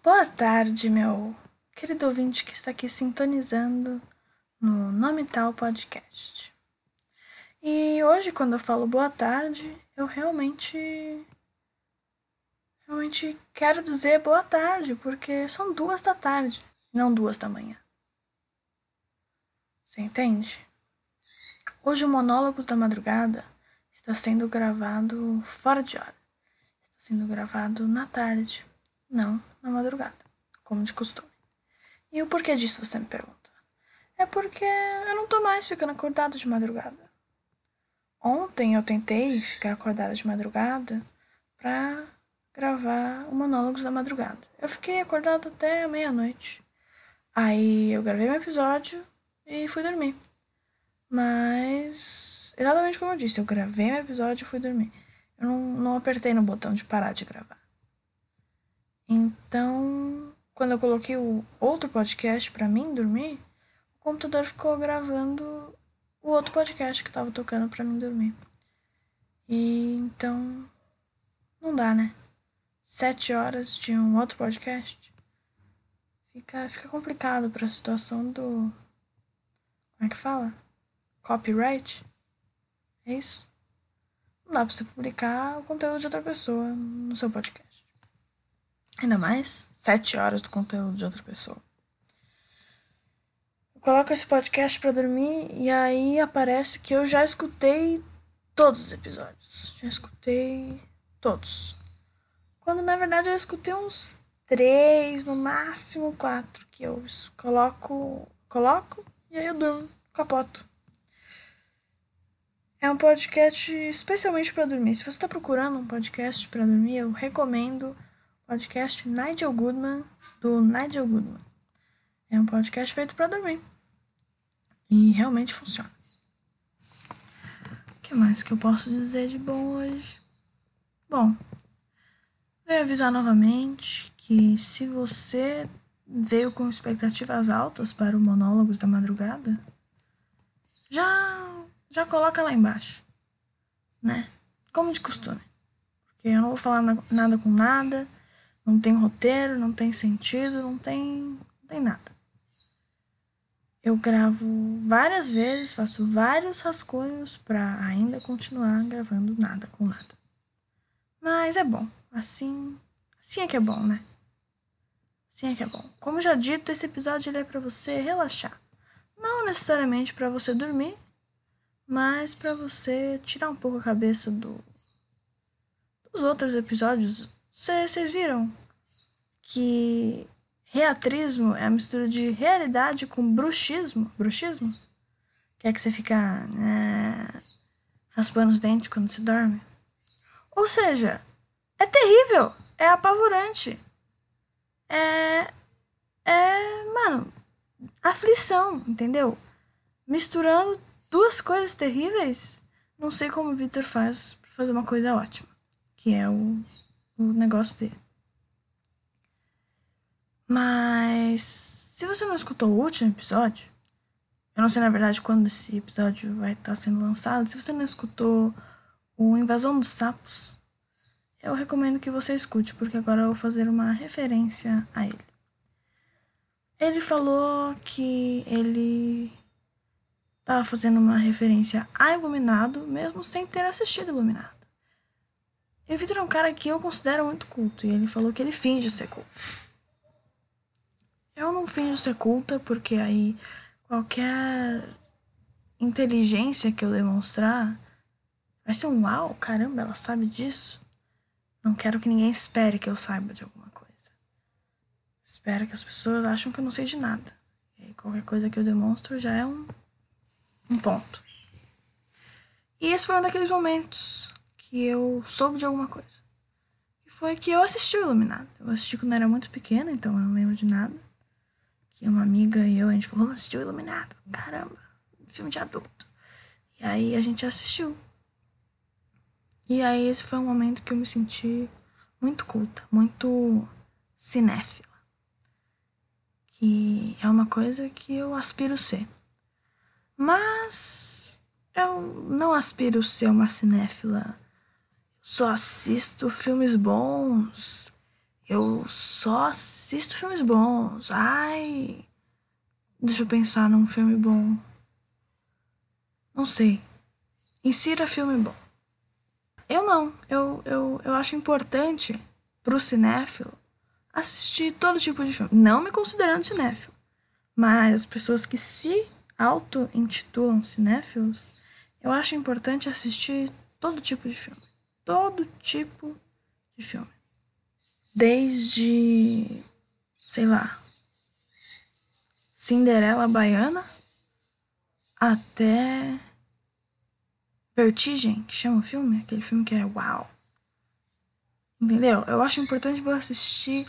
Boa tarde, meu querido ouvinte que está aqui sintonizando no Nome Tal Podcast. E hoje, quando eu falo boa tarde, eu realmente. Realmente quero dizer boa tarde, porque são duas da tarde, não duas da manhã. Você entende? Hoje o monólogo da madrugada está sendo gravado fora de hora. Está sendo gravado na tarde, não na madrugada, como de costume. E o porquê disso você me pergunta? É porque eu não tô mais ficando acordada de madrugada. Ontem eu tentei ficar acordada de madrugada pra gravar o Monólogos da Madrugada. Eu fiquei acordada até meia-noite. Aí eu gravei meu episódio e fui dormir. Mas, exatamente como eu disse, eu gravei meu episódio e fui dormir. Eu não, não apertei no botão de parar de gravar. Então, quando eu coloquei o outro podcast para mim dormir, o computador ficou gravando o outro podcast que tava tocando para mim dormir. E então não dá, né? Sete horas de um outro podcast fica, fica complicado para a situação do. Como é que fala? Copyright? É isso? Não dá pra você publicar o conteúdo de outra pessoa no seu podcast. Ainda mais sete horas do conteúdo de outra pessoa. Eu coloco esse podcast para dormir e aí aparece que eu já escutei todos os episódios. Já escutei todos. Quando na verdade eu escutei uns três, no máximo quatro, que eu coloco, coloco e aí eu durmo, capoto. É um podcast especialmente para dormir. Se você está procurando um podcast para dormir, eu recomendo podcast Nigel Goodman, do Nigel Goodman. É um podcast feito para dormir. E realmente funciona. O que mais que eu posso dizer de bom hoje? Bom, vou avisar novamente que se você veio com expectativas altas para o Monólogos da Madrugada, já, já coloca lá embaixo, né? Como de costume. Porque eu não vou falar nada com nada não tem roteiro, não tem sentido, não tem, não tem nada. Eu gravo várias vezes, faço vários rascunhos para ainda continuar gravando nada com nada. Mas é bom. Assim, assim é que é bom, né? Assim é que é bom. Como já dito, esse episódio é para você relaxar. Não necessariamente para você dormir, mas para você tirar um pouco a cabeça do dos outros episódios vocês viram que reatrismo é a mistura de realidade com bruxismo? Bruxismo? Que é que você fica né, raspando os dentes quando se dorme? Ou seja, é terrível, é apavorante. É. É. Mano, aflição, entendeu? Misturando duas coisas terríveis. Não sei como o Victor faz pra fazer uma coisa ótima. Que é o o negócio dele. Mas se você não escutou o último episódio, eu não sei na verdade quando esse episódio vai estar sendo lançado. Se você não escutou o Invasão dos Sapos, eu recomendo que você escute, porque agora eu vou fazer uma referência a ele. Ele falou que ele estava fazendo uma referência a Iluminado, mesmo sem ter assistido Iluminado. E o Victor é um cara que eu considero muito culto. E ele falou que ele finge ser culto. Eu não finjo ser culta, porque aí qualquer inteligência que eu demonstrar vai ser um uau, caramba, ela sabe disso. Não quero que ninguém espere que eu saiba de alguma coisa. Espero que as pessoas acham que eu não sei de nada. E aí qualquer coisa que eu demonstro já é um, um ponto. E esse foi um daqueles momentos que eu soube de alguma coisa. E foi que eu assisti o Iluminado. Eu assisti quando era muito pequena, então eu não lembro de nada. Que uma amiga e eu, a gente falou, vamos assistir o Iluminado. Caramba, filme de adulto. E aí a gente assistiu. E aí esse foi um momento que eu me senti muito culta, muito cinéfila. Que é uma coisa que eu aspiro ser. Mas eu não aspiro ser uma cinéfila só assisto filmes bons Eu só assisto filmes bons. Ai. Deixa eu pensar num filme bom. Não sei. Insira filme bom. Eu não. Eu, eu, eu acho importante pro cinéfilo assistir todo tipo de filme. Não me considerando cinéfilo. Mas as pessoas que se auto-intitulam cinéfilos, eu acho importante assistir todo tipo de filme. Todo tipo de filme desde, sei lá, Cinderela Baiana até Vertigem, que chama o filme, aquele filme que é uau. Entendeu? Eu acho importante você assistir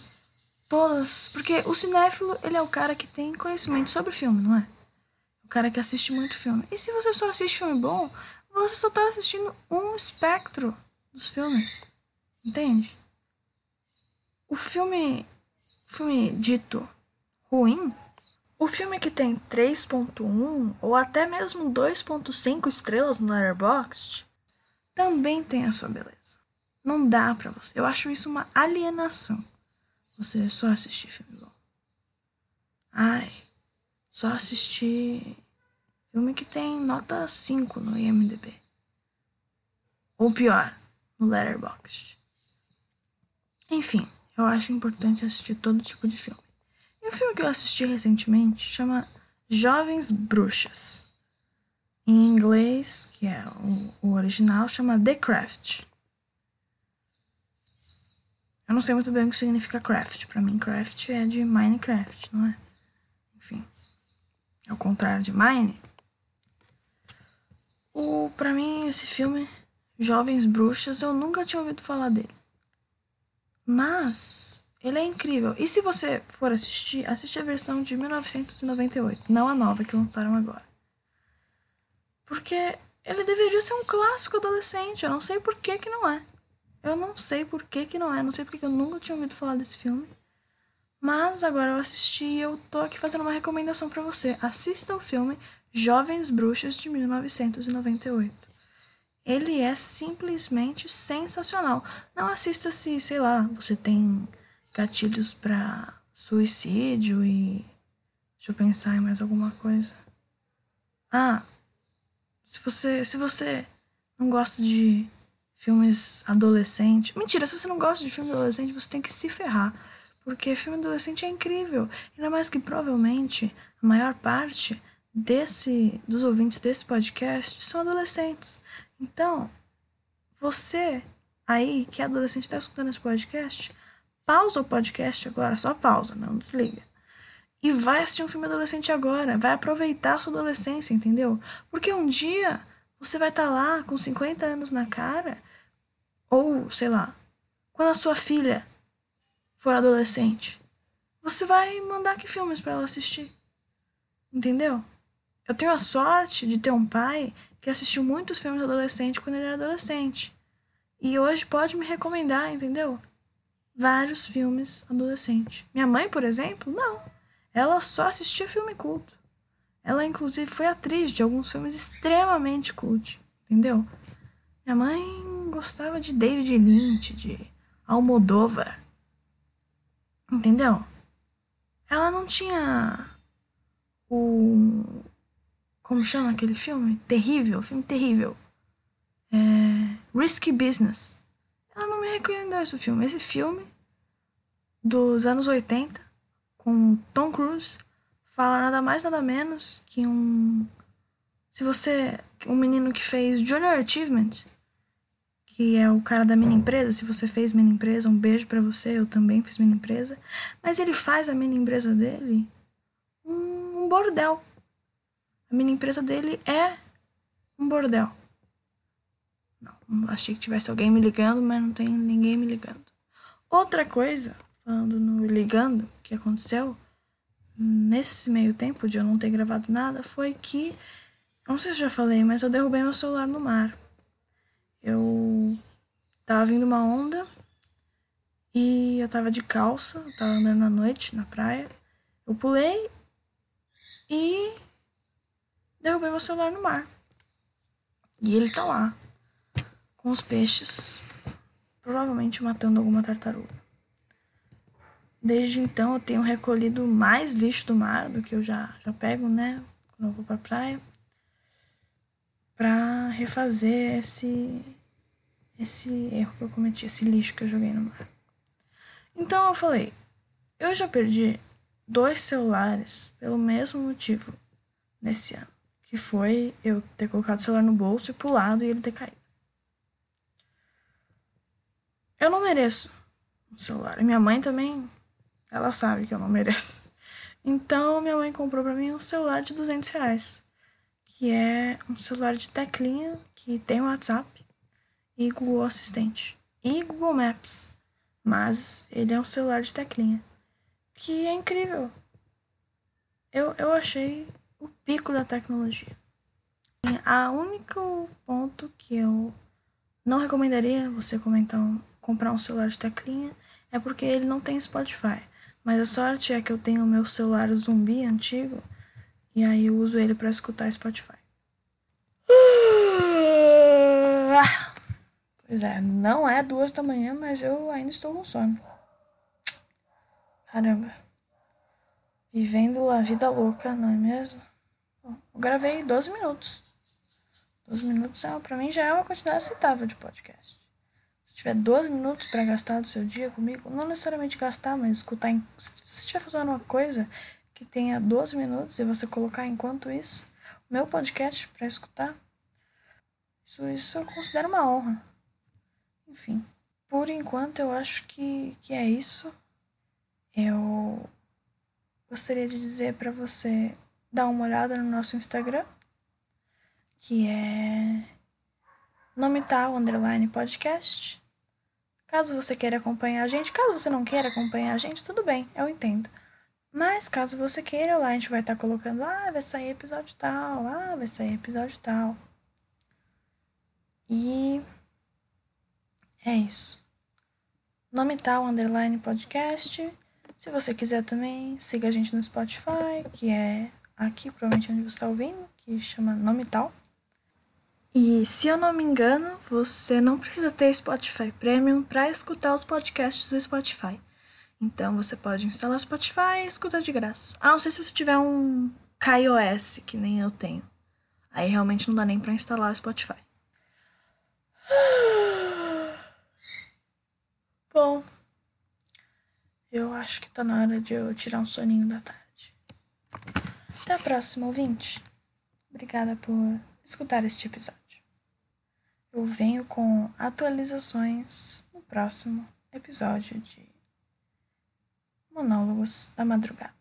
todas, porque o cinéfilo, ele é o cara que tem conhecimento sobre filme, não é? O cara que assiste muito filme. E se você só assiste filme bom, você só tá assistindo um espectro dos filmes. Entende? O filme, filme dito ruim, o filme que tem 3.1 ou até mesmo 2.5 estrelas no Letterboxd, também tem a sua beleza. Não dá pra você. Eu acho isso uma alienação. Você só assistir filme bom. Ai, só assistir filme que tem nota 5 no IMDb. Ou pior, no Letterboxd. Enfim, eu acho importante assistir todo tipo de filme. E o filme que eu assisti recentemente chama Jovens Bruxas. Em inglês, que é o, o original, chama The Craft. Eu não sei muito bem o que significa craft. Para mim, craft é de Minecraft, não é? Enfim, ao contrário de Mine. O, pra mim, esse filme, Jovens Bruxas, eu nunca tinha ouvido falar dele. Mas ele é incrível. E se você for assistir, assiste a versão de 1998, não a nova que lançaram agora. Porque ele deveria ser um clássico adolescente. Eu não sei por que, que não é. Eu não sei por que, que não é. Não sei porque eu nunca tinha ouvido falar desse filme. Mas agora eu assisti e eu tô aqui fazendo uma recomendação para você. Assista o filme Jovens Bruxas de 1998. Ele é simplesmente sensacional. Não assista se, sei lá, você tem gatilhos para suicídio e. Deixa eu pensar em mais alguma coisa. Ah, se você, se você não gosta de filmes adolescentes. Mentira, se você não gosta de filme adolescente, você tem que se ferrar. Porque filme adolescente é incrível. Ainda mais que provavelmente a maior parte desse dos ouvintes desse podcast são adolescentes. Então, você aí que é adolescente está escutando esse podcast, pausa o podcast agora, só pausa, não desliga. E vai assistir um filme adolescente agora, vai aproveitar a sua adolescência, entendeu? Porque um dia você vai estar tá lá com 50 anos na cara, ou sei lá, quando a sua filha for adolescente, você vai mandar que filmes para ela assistir. Entendeu? Eu tenho a sorte de ter um pai que assistiu muitos filmes adolescentes quando ele era adolescente. E hoje pode me recomendar, entendeu? Vários filmes adolescentes. Minha mãe, por exemplo, não. Ela só assistia filme culto. Ela, inclusive, foi atriz de alguns filmes extremamente cult, entendeu? Minha mãe gostava de David Lynch, de Almodóvar. Entendeu? Ela não tinha o, como chama aquele filme? Terrível, filme terrível. É, Risky Business. Ela não me recomendou esse filme. Esse filme, dos anos 80, com Tom Cruise, fala nada mais, nada menos que um. Se você. Um menino que fez Junior Achievement, que é o cara da mini empresa. Se você fez mini empresa, um beijo para você. Eu também fiz mini empresa. Mas ele faz a mini empresa dele um, um bordel. A mini empresa dele é um bordel. Não, achei que tivesse alguém me ligando, mas não tem ninguém me ligando. Outra coisa, falando no ligando, que aconteceu nesse meio tempo de eu não ter gravado nada, foi que, não sei se já falei, mas eu derrubei meu celular no mar. Eu tava vindo uma onda e eu tava de calça, tava andando à noite na praia. Eu pulei e derrubei meu celular no mar. E ele tá lá, com os peixes, provavelmente matando alguma tartaruga. Desde então eu tenho recolhido mais lixo do mar do que eu já, já pego, né? Quando eu vou pra praia. Pra refazer esse, esse erro que eu cometi, esse lixo que eu joguei no mar. Então eu falei, eu já perdi dois celulares pelo mesmo motivo nesse ano, que foi eu ter colocado o celular no bolso e pulado e ele ter caído. Eu não mereço um celular. E minha mãe também, ela sabe que eu não mereço. Então minha mãe comprou para mim um celular de 200 reais, que é um celular de teclinha que tem WhatsApp e Google Assistente e Google Maps, mas ele é um celular de teclinha que é incrível. Eu, eu achei o pico da tecnologia. A único ponto que eu não recomendaria você um, comprar um celular de teclinha é porque ele não tem Spotify. Mas a sorte é que eu tenho o meu celular zumbi antigo e aí eu uso ele para escutar Spotify. Pois é, não é duas da manhã, mas eu ainda estou com sono. Caramba. Vivendo a vida louca, não é mesmo? Eu gravei 12 minutos. 12 minutos é, pra mim já é uma quantidade aceitável de podcast. Se tiver 12 minutos para gastar do seu dia comigo, não necessariamente gastar, mas escutar. Em, se você estiver fazendo uma coisa que tenha 12 minutos e você colocar enquanto isso, o meu podcast para escutar, isso, isso eu considero uma honra. Enfim, por enquanto eu acho que, que é isso eu gostaria de dizer para você dar uma olhada no nosso Instagram, que é nome tal underline podcast. Caso você queira acompanhar a gente, caso você não queira acompanhar a gente, tudo bem, eu entendo. Mas caso você queira, lá a gente vai estar tá colocando, ah, vai sair episódio tal, ah, vai sair episódio tal. E é isso. Nome tal underline podcast. Se você quiser também, siga a gente no Spotify, que é aqui, provavelmente onde você está ouvindo, que chama Nome Tal. E se eu não me engano, você não precisa ter Spotify Premium para escutar os podcasts do Spotify. Então você pode instalar o Spotify e escutar de graça. A não ser se você tiver um KaiOS, que nem eu tenho. Aí realmente não dá nem para instalar o Spotify. Bom, eu acho que tá na hora de eu tirar um soninho da tarde. Até a próxima, ouvinte. Obrigada por escutar este episódio. Eu venho com atualizações no próximo episódio de Monólogos da Madrugada.